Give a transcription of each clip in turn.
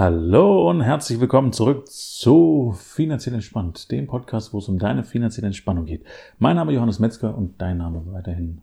Hallo und herzlich willkommen zurück zu Finanziell Entspannt, dem Podcast, wo es um deine finanzielle Entspannung geht. Mein Name ist Johannes Metzger und dein Name weiterhin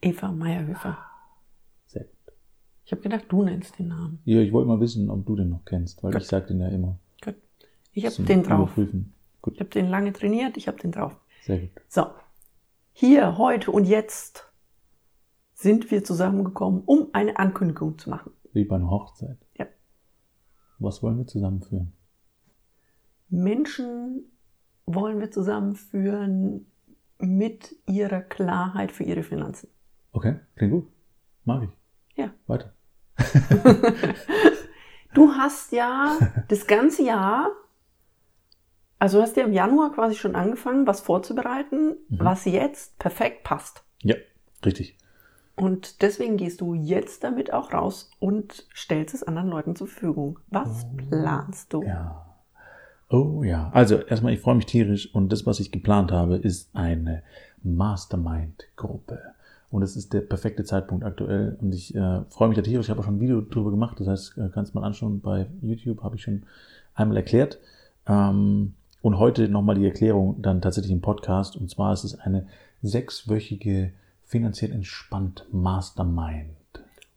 Eva Meyerhöfer. Sehr gut. Ich habe gedacht, du nennst den Namen. Ja, ich wollte mal wissen, ob du den noch kennst, weil Gut. ich sage den ja immer. Gut. Ich habe den drauf. Überprüfen. Gut, Ich habe den lange trainiert, ich habe den drauf. sehr gut. So. Hier, heute und jetzt sind wir zusammengekommen, um eine Ankündigung zu machen. Wie bei einer Hochzeit. Ja. Was wollen wir zusammenführen? Menschen wollen wir zusammenführen mit ihrer Klarheit für ihre Finanzen. Okay, klingt gut. Mag ich. Ja. Weiter. Du hast ja das ganze Jahr, also du hast ja im Januar quasi schon angefangen, was vorzubereiten, Mhm. was jetzt perfekt passt. Ja, richtig. Und deswegen gehst du jetzt damit auch raus und stellst es anderen Leuten zur Verfügung. Was planst du? Ja. Oh ja. Also erstmal, ich freue mich tierisch und das, was ich geplant habe, ist eine Mastermind-Gruppe. Und es ist der perfekte Zeitpunkt aktuell und ich äh, freue mich da tierisch. Ich habe auch schon ein Video drüber gemacht, das heißt, äh, kannst mal anschauen bei YouTube, habe ich schon einmal erklärt. Ähm, und heute nochmal die Erklärung dann tatsächlich im Podcast. Und zwar ist es eine sechswöchige finanziell entspannt Mastermind.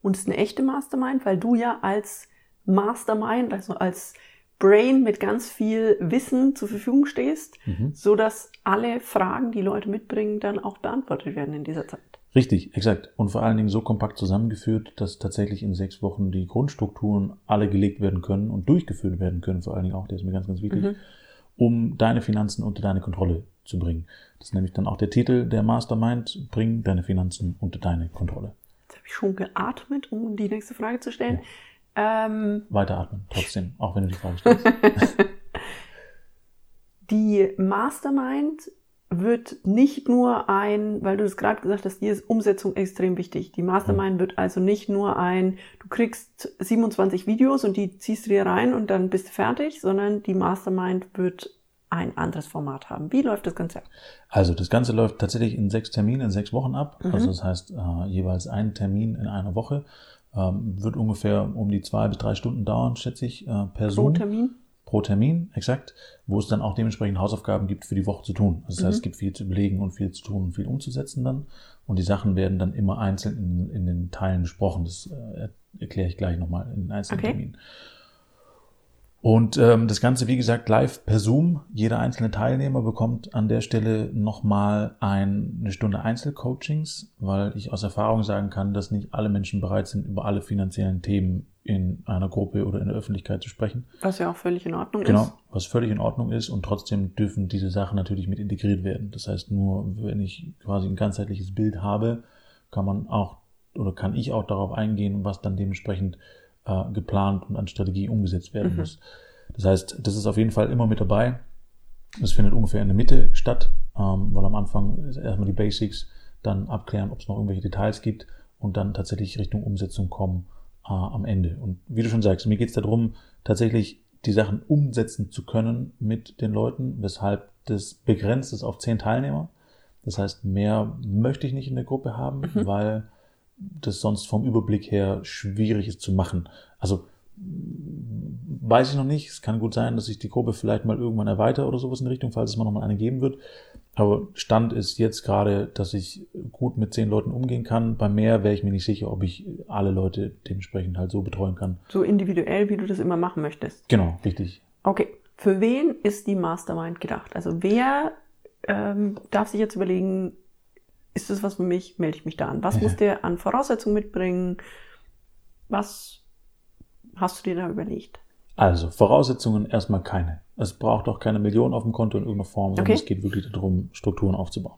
Und es ist eine echte Mastermind, weil du ja als Mastermind, also als Brain mit ganz viel Wissen zur Verfügung stehst, Mhm. so dass alle Fragen, die Leute mitbringen, dann auch beantwortet werden in dieser Zeit. Richtig, exakt. Und vor allen Dingen so kompakt zusammengeführt, dass tatsächlich in sechs Wochen die Grundstrukturen alle gelegt werden können und durchgeführt werden können, vor allen Dingen auch, der ist mir ganz, ganz wichtig, Mhm. um deine Finanzen unter deine Kontrolle zu bringen. Das ist nämlich dann auch der Titel der Mastermind, bring deine Finanzen unter deine Kontrolle. Jetzt habe ich schon geatmet, um die nächste Frage zu stellen. Ähm, Weiteratmen, trotzdem, auch wenn du die Frage stellst. Die Mastermind wird nicht nur ein, weil du es gerade gesagt hast, hier ist Umsetzung extrem wichtig. Die Mastermind wird also nicht nur ein, du kriegst 27 Videos und die ziehst du dir rein und dann bist du fertig, sondern die Mastermind wird ein anderes Format haben. Wie läuft das Ganze ab? Also das Ganze läuft tatsächlich in sechs Terminen, in sechs Wochen ab. Mhm. Also das heißt äh, jeweils ein Termin in einer Woche. Ähm, wird ungefähr um die zwei bis drei Stunden dauern, schätze ich, äh, per Pro Zoom. Termin? pro Termin, exakt, wo es dann auch dementsprechend Hausaufgaben gibt für die Woche zu tun. Also das heißt, es gibt viel zu überlegen und viel zu tun und viel umzusetzen dann. Und die Sachen werden dann immer einzeln in, in den Teilen besprochen. Das äh, erkläre ich gleich nochmal in den einzelnen Okay. Terminen. Und ähm, das Ganze, wie gesagt, live per Zoom. Jeder einzelne Teilnehmer bekommt an der Stelle nochmal ein, eine Stunde Einzelcoachings, weil ich aus Erfahrung sagen kann, dass nicht alle Menschen bereit sind, über alle finanziellen Themen in einer Gruppe oder in der Öffentlichkeit zu sprechen. Was ja auch völlig in Ordnung Genau, ist. was völlig in Ordnung ist und trotzdem dürfen diese Sachen natürlich mit integriert werden. Das heißt, nur wenn ich quasi ein ganzheitliches Bild habe, kann man auch oder kann ich auch darauf eingehen, was dann dementsprechend äh, geplant und an Strategie umgesetzt werden Mhm. muss. Das heißt, das ist auf jeden Fall immer mit dabei. Das findet ungefähr in der Mitte statt, ähm, weil am Anfang erstmal die Basics, dann abklären, ob es noch irgendwelche Details gibt und dann tatsächlich Richtung Umsetzung kommen äh, am Ende. Und wie du schon sagst, mir geht es darum, tatsächlich die Sachen umsetzen zu können mit den Leuten, weshalb das begrenzt ist auf zehn Teilnehmer. Das heißt, mehr möchte ich nicht in der Gruppe haben, Mhm. weil das sonst vom Überblick her schwierig ist zu machen. Also weiß ich noch nicht. Es kann gut sein, dass ich die Gruppe vielleicht mal irgendwann erweitere oder sowas in die Richtung, falls es mal nochmal eine geben wird. Aber Stand ist jetzt gerade, dass ich gut mit zehn Leuten umgehen kann. Bei mehr wäre ich mir nicht sicher, ob ich alle Leute dementsprechend halt so betreuen kann. So individuell, wie du das immer machen möchtest. Genau, richtig. Okay, für wen ist die Mastermind gedacht? Also wer ähm, darf sich jetzt überlegen, ist das was für mich, melde ich mich da an? Was muss der an Voraussetzungen mitbringen? Was hast du dir da überlegt? Also, Voraussetzungen erstmal keine. Es braucht auch keine Millionen auf dem Konto in irgendeiner Form, sondern Okay. es geht wirklich darum, Strukturen aufzubauen.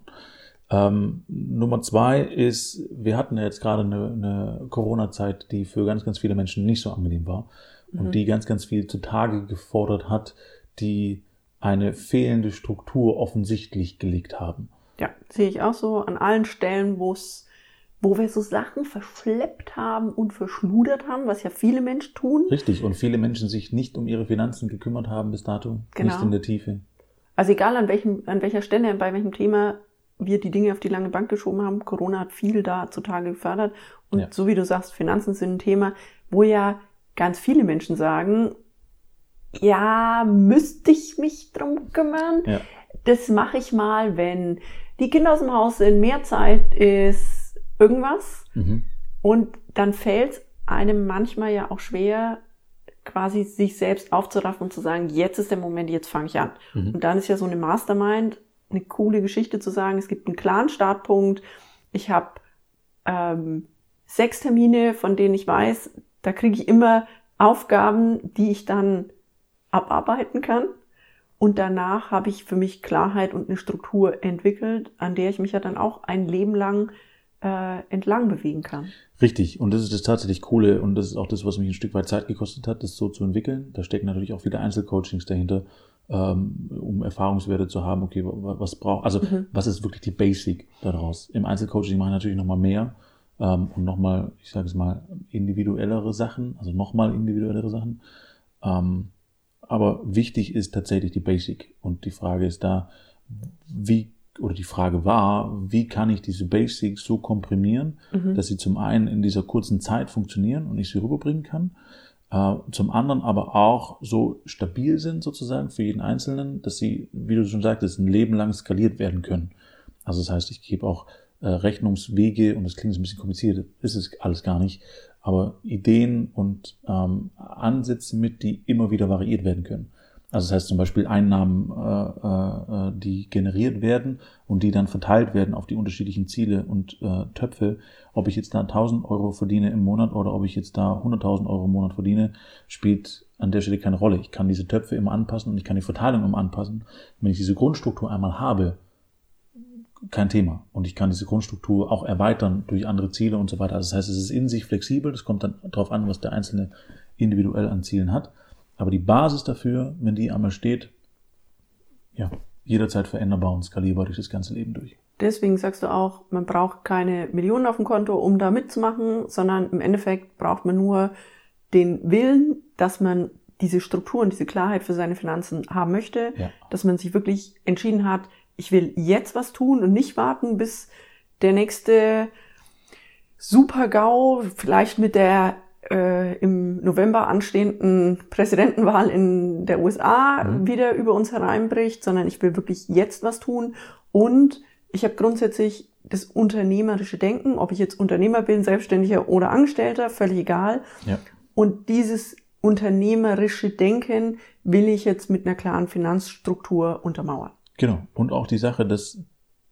Ähm, Nummer zwei ist, wir hatten ja jetzt gerade eine, eine Corona-Zeit, die für ganz, ganz viele Menschen nicht so angenehm war und die ganz, ganz viel zutage gefordert hat, die eine fehlende Struktur offensichtlich gelegt haben. Sehe ich auch so an allen Stellen, wo es wo wir so Sachen verschleppt haben und verschludert haben, was ja viele Menschen tun. Richtig. Und viele Menschen sich nicht um ihre Finanzen gekümmert haben bis dato. Genau. Nicht in der Tiefe. Also egal an welchem, an welcher Stelle, bei welchem Thema wir die Dinge auf die lange Bank geschoben haben. Corona hat viel da zutage gefördert. Und Ja. so wie du sagst, Finanzen sind ein Thema, wo ja ganz viele Menschen sagen, ja, müsste ich mich drum kümmern? Ja. Das mache ich mal, wenn die Kinder aus dem Haus sind, mehr Zeit ist, irgendwas. Mhm. Und dann fällt es einem manchmal ja auch schwer, quasi sich selbst aufzuraffen und zu sagen, jetzt ist der Moment, jetzt fange ich an. Mhm. Und dann ist ja so eine Mastermind eine coole Geschichte zu sagen, es gibt einen klaren Startpunkt. Ich habe ähm, sechs Termine, von denen ich weiß, da kriege ich immer Aufgaben, die ich dann abarbeiten kann. Und danach habe ich für mich Klarheit und eine Struktur entwickelt, an der ich mich ja dann auch ein Leben lang äh, entlang bewegen kann. Richtig, und das ist das tatsächlich Coole und das ist auch das, was mich ein Stück weit Zeit gekostet hat, das so zu entwickeln. Da stecken natürlich auch viele Einzelcoachings dahinter, ähm, um Erfahrungswerte zu haben, okay, was braucht, also Mhm. was ist wirklich die Basic daraus. Im Einzelcoaching mache ich natürlich nochmal mehr ähm, und nochmal, ich sage es mal, individuellere Sachen, also nochmal individuellere Sachen. Ähm, aber wichtig ist tatsächlich die Basic. Und die Frage ist da, wie, oder die Frage war, wie kann ich diese Basics so komprimieren, Mhm. dass sie zum einen in dieser kurzen Zeit funktionieren und ich sie rüberbringen kann, äh, zum anderen aber auch so stabil sind sozusagen für jeden Einzelnen, dass sie, wie du schon sagtest, ein Leben lang skaliert werden können. Also das heißt, ich gebe auch äh, Rechnungswege und das klingt ein bisschen kompliziert, ist es alles gar nicht, aber Ideen und ähm, Ansätze mit, die immer wieder variiert werden können. Also das heißt zum Beispiel Einnahmen, äh, äh, die generiert werden und die dann verteilt werden auf die unterschiedlichen Ziele und äh, Töpfe. Ob ich jetzt da 1000 Euro verdiene im Monat oder ob ich jetzt da 100.000 Euro im Monat verdiene, spielt an der Stelle keine Rolle. Ich kann diese Töpfe immer anpassen und ich kann die Verteilung immer anpassen. Wenn ich diese Grundstruktur einmal habe, kein Thema. Und ich kann diese Grundstruktur auch erweitern durch andere Ziele und so weiter. Also das heißt, es ist in sich flexibel. Das kommt dann darauf an, was der Einzelne individuell an Zielen hat. Aber die Basis dafür, wenn die einmal steht, ja, jederzeit veränderbar und skalierbar durch das ganze Leben durch. Deswegen sagst du auch, man braucht keine Millionen auf dem Konto, um da mitzumachen, sondern im Endeffekt braucht man nur den Willen, dass man diese Struktur und diese Klarheit für seine Finanzen haben möchte, Ja. dass man sich wirklich entschieden hat, ich will jetzt was tun und nicht warten, bis der nächste Super-GAU, vielleicht mit der äh, im November anstehenden Präsidentenwahl in der USA Mhm. wieder über uns hereinbricht, sondern ich will wirklich jetzt was tun und ich habe grundsätzlich das unternehmerische Denken, ob ich jetzt Unternehmer bin, Selbstständiger oder Angestellter, völlig egal. Ja. Und dieses unternehmerische Denken will ich jetzt mit einer klaren Finanzstruktur untermauern. Genau. Und auch die Sache, dass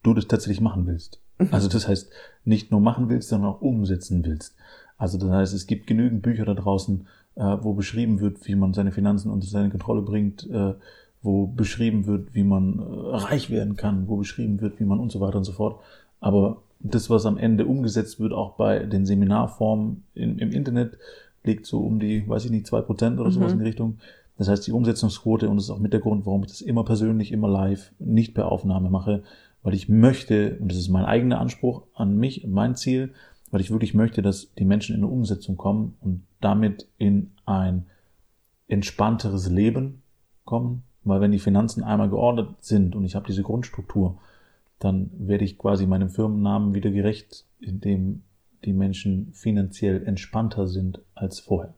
du das tatsächlich machen willst. Also das heißt, nicht nur machen willst, sondern auch umsetzen willst. Also das heißt, es gibt genügend Bücher da draußen, äh, wo beschrieben wird, wie man seine Finanzen unter seine Kontrolle bringt, äh, wo beschrieben wird, wie man äh, reich werden kann, wo beschrieben wird, wie man und so weiter und so fort. Aber das, was am Ende umgesetzt wird, auch bei den Seminarformen in, im Internet, liegt so um die, weiß ich nicht, zwei Prozent oder sowas Mhm. in die Richtung. Das heißt, die Umsetzungsquote, und das ist auch mit der Grund, warum ich das immer persönlich, immer live, nicht per Aufnahme mache, weil ich möchte, und das ist mein eigener Anspruch an mich mein Ziel, weil ich wirklich möchte, dass die Menschen in eine Umsetzung kommen und damit in ein entspannteres Leben kommen. Weil wenn die Finanzen einmal geordnet sind und ich habe diese Grundstruktur, dann werde ich quasi meinem Firmennamen wieder gerecht, indem die Menschen finanziell entspannter sind als vorher.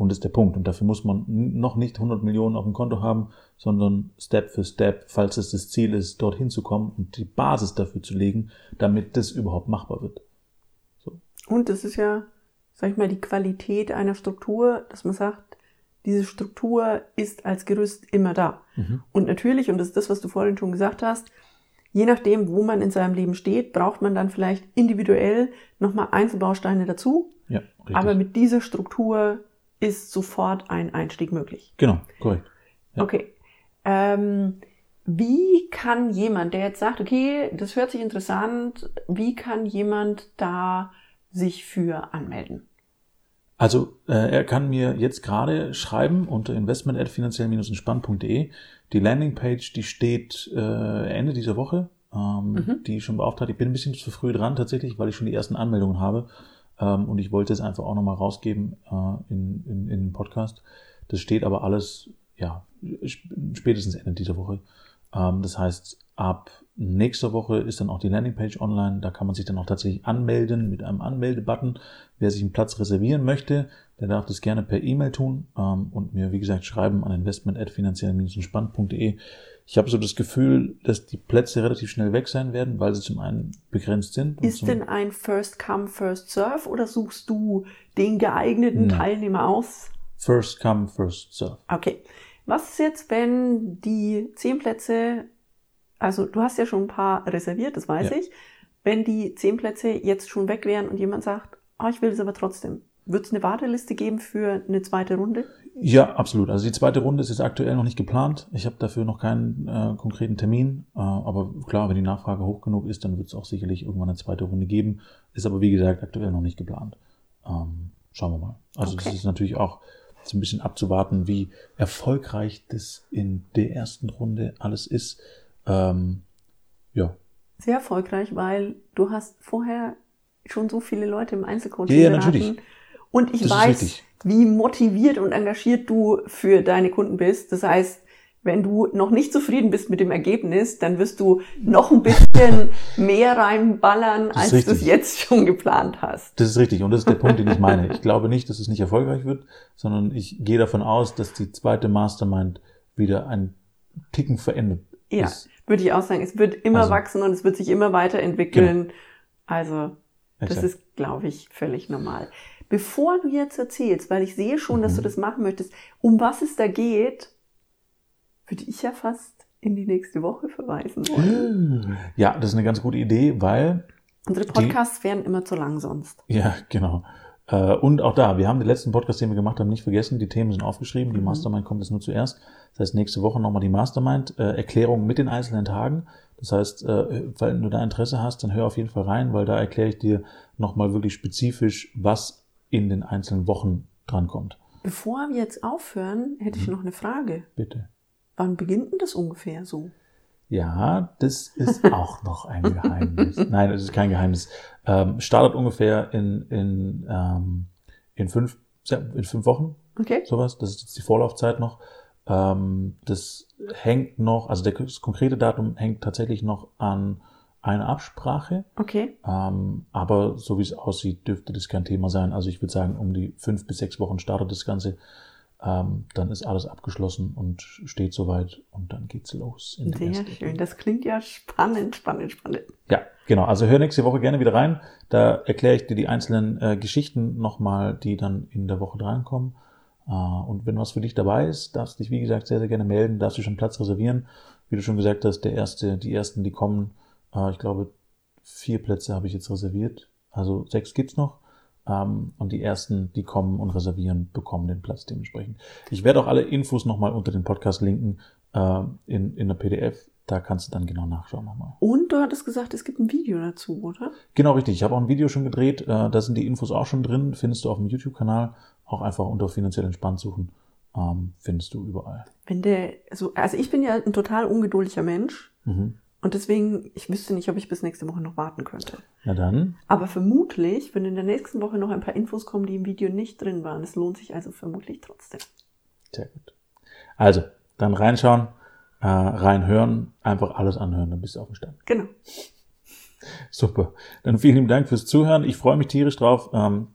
Und das ist der Punkt. Und dafür muss man noch nicht 100 Millionen auf dem Konto haben, sondern Step für Step, falls es das Ziel ist, dorthin zu kommen und die Basis dafür zu legen, damit das überhaupt machbar wird. Und das ist ja, sag ich mal, die Qualität einer Struktur, dass man sagt, diese Struktur ist als Gerüst immer da. Mhm. Und natürlich, und das ist das, was du vorhin schon gesagt hast, je nachdem, wo man in seinem Leben steht, braucht man dann vielleicht individuell nochmal Einzelbausteine dazu. Ja, richtig. Aber mit dieser Struktur ist sofort ein Einstieg möglich. genau, korrekt. Ja. Okay. Ähm, wie kann jemand, der jetzt sagt, okay, das hört sich interessant, wie kann jemand da sich für anmelden? Also äh, er kann mir jetzt gerade schreiben unter investment.finanziell-entspannt.de. Die Landingpage, die steht äh, Ende dieser Woche, ähm, Mhm. die schon beauftragt. Ich bin ein bisschen zu früh dran tatsächlich, weil ich schon die ersten Anmeldungen habe. Ähm, und ich wollte es einfach auch nochmal rausgeben äh, in, in, in den Podcast. Das steht aber alles, ja, sp- spätestens Ende dieser Woche. Ähm, das heißt, ab nächster Woche ist dann auch die Landingpage online. Da kann man sich dann auch tatsächlich anmelden mit einem Anmeldebutton. Wer sich einen Platz reservieren möchte, der darf das gerne per E-Mail tun ähm, und mir, wie gesagt, schreiben an investment.finanziell-entspannt.de. Ich habe so das Gefühl, dass die Plätze relativ schnell weg sein werden, weil sie zum einen begrenzt sind. Ist denn ein First Come, First Serve oder suchst du den geeigneten Nein. Teilnehmer aus? First Come, First Serve. Okay. Was ist jetzt, wenn die zehn Plätze, also du hast ja schon ein paar reserviert, das weiß ja. ich, wenn die zehn Plätze jetzt schon weg wären und jemand sagt, oh, ich will es aber trotzdem. Wird es eine Warteliste geben für eine zweite Runde? Ja, absolut. Also die zweite Runde ist jetzt aktuell noch nicht geplant. Ich habe dafür noch keinen äh, konkreten Termin. Äh, aber klar, wenn die Nachfrage hoch genug ist, dann wird es auch sicherlich irgendwann eine zweite Runde geben. Ist aber wie gesagt aktuell noch nicht geplant. Ähm, schauen wir mal. Also okay. das ist natürlich auch so ein bisschen abzuwarten, wie erfolgreich das in der ersten Runde alles ist. Ähm, ja. Sehr erfolgreich, weil du hast vorher schon so viele Leute im Einzelcoaching ja, ja, natürlich. Und ich das weiß, wie motiviert und engagiert du für deine Kunden bist. Das heißt, wenn du noch nicht zufrieden bist mit dem Ergebnis, dann wirst du noch ein bisschen mehr reinballern, als du es jetzt schon geplant hast. Das ist richtig. Und das ist der Punkt, den ich meine. Ich glaube nicht, dass es nicht erfolgreich wird, sondern ich gehe davon aus, dass die zweite Mastermind wieder ein Ticken verändert ja, ist. würde ich auch sagen. Es wird immer also, wachsen und es wird sich immer weiterentwickeln. Genau. Also, das Exakt. ist, glaube ich, völlig normal. Bevor du jetzt erzählst, weil ich sehe schon, dass du mhm. das machen möchtest, um was es da geht, würde ich ja fast in die nächste Woche verweisen wollen. Ja, das ist eine ganz gute Idee, weil. Unsere Podcasts die, wären immer zu lang sonst. Ja, genau. Äh, und auch da, wir haben den letzten Podcast, den wir gemacht haben, nicht vergessen. Die Themen sind aufgeschrieben. Die mhm. Mastermind kommt jetzt nur zuerst. Das heißt, nächste Woche nochmal die Mastermind-Erklärung mit den einzelnen Tagen. Das heißt, äh, wenn du da Interesse hast, dann hör auf jeden Fall rein, weil da erkläre ich dir nochmal wirklich spezifisch, was in den einzelnen Wochen drankommt. Bevor wir jetzt aufhören, hätte ich mhm. noch eine Frage. Bitte. Wann beginnt denn das ungefähr so? Ja, das ist auch noch ein Geheimnis. Nein, es ist kein Geheimnis. Ähm, startet ungefähr in, in, ähm, in, fünf, in fünf Wochen. Okay. Sowas. Das ist jetzt die Vorlaufzeit noch. Ähm, das hängt noch, also das konkrete Datum hängt tatsächlich noch an eine Absprache. Okay. Ähm, aber so wie es aussieht, dürfte das kein Thema sein. Also ich würde sagen, um die fünf bis sechs Wochen startet das Ganze. Ähm, dann ist alles abgeschlossen und steht soweit und dann geht's los. Sehr schön. Das klingt ja spannend, spannend, spannend. Ja, genau. Also hör nächste Woche gerne wieder rein. Da erkläre ich dir die einzelnen äh, Geschichten nochmal, die dann in der Woche drankommen. Äh, und wenn was für dich dabei ist, darfst du dich, wie gesagt, sehr, sehr gerne melden. Darfst du schon Platz reservieren. Wie du schon gesagt hast, der erste, die ersten, die kommen, äh, ich glaube, vier Plätze habe ich jetzt reserviert. Also sechs gibt's noch. Ähm, und die ersten, die kommen und reservieren, bekommen den Platz dementsprechend. Ich werde auch alle Infos nochmal unter den Podcast linken äh, in, in der PDF. Da kannst du dann genau nachschauen nochmal. Und du hattest gesagt, es gibt ein Video dazu, oder? Genau, richtig. Ich habe auch ein Video schon gedreht. Äh, da sind die Infos auch schon drin. Findest du auf dem YouTube-Kanal. Auch einfach unter finanziell entspannt suchen. Ähm, findest du überall. Wenn der, also, also ich bin ja ein total ungeduldiger Mensch. Mhm. Und deswegen, ich wüsste nicht, ob ich bis nächste Woche noch warten könnte. Na dann. Aber vermutlich, wenn in der nächsten Woche noch ein paar Infos kommen, die im Video nicht drin waren, es lohnt sich also vermutlich trotzdem. Sehr gut. Also, dann reinschauen, äh, reinhören, einfach alles anhören, dann bist du auf dem Stand. Genau. Super. Dann vielen lieben Dank fürs Zuhören. Ich freue mich tierisch drauf. Ähm,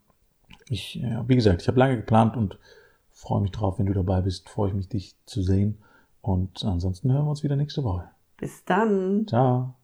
ich, ja, wie gesagt, ich habe lange geplant und freue mich drauf, wenn du dabei bist. Freue ich mich, dich zu sehen. Und ansonsten hören wir uns wieder nächste Woche. Bis dann. Ciao.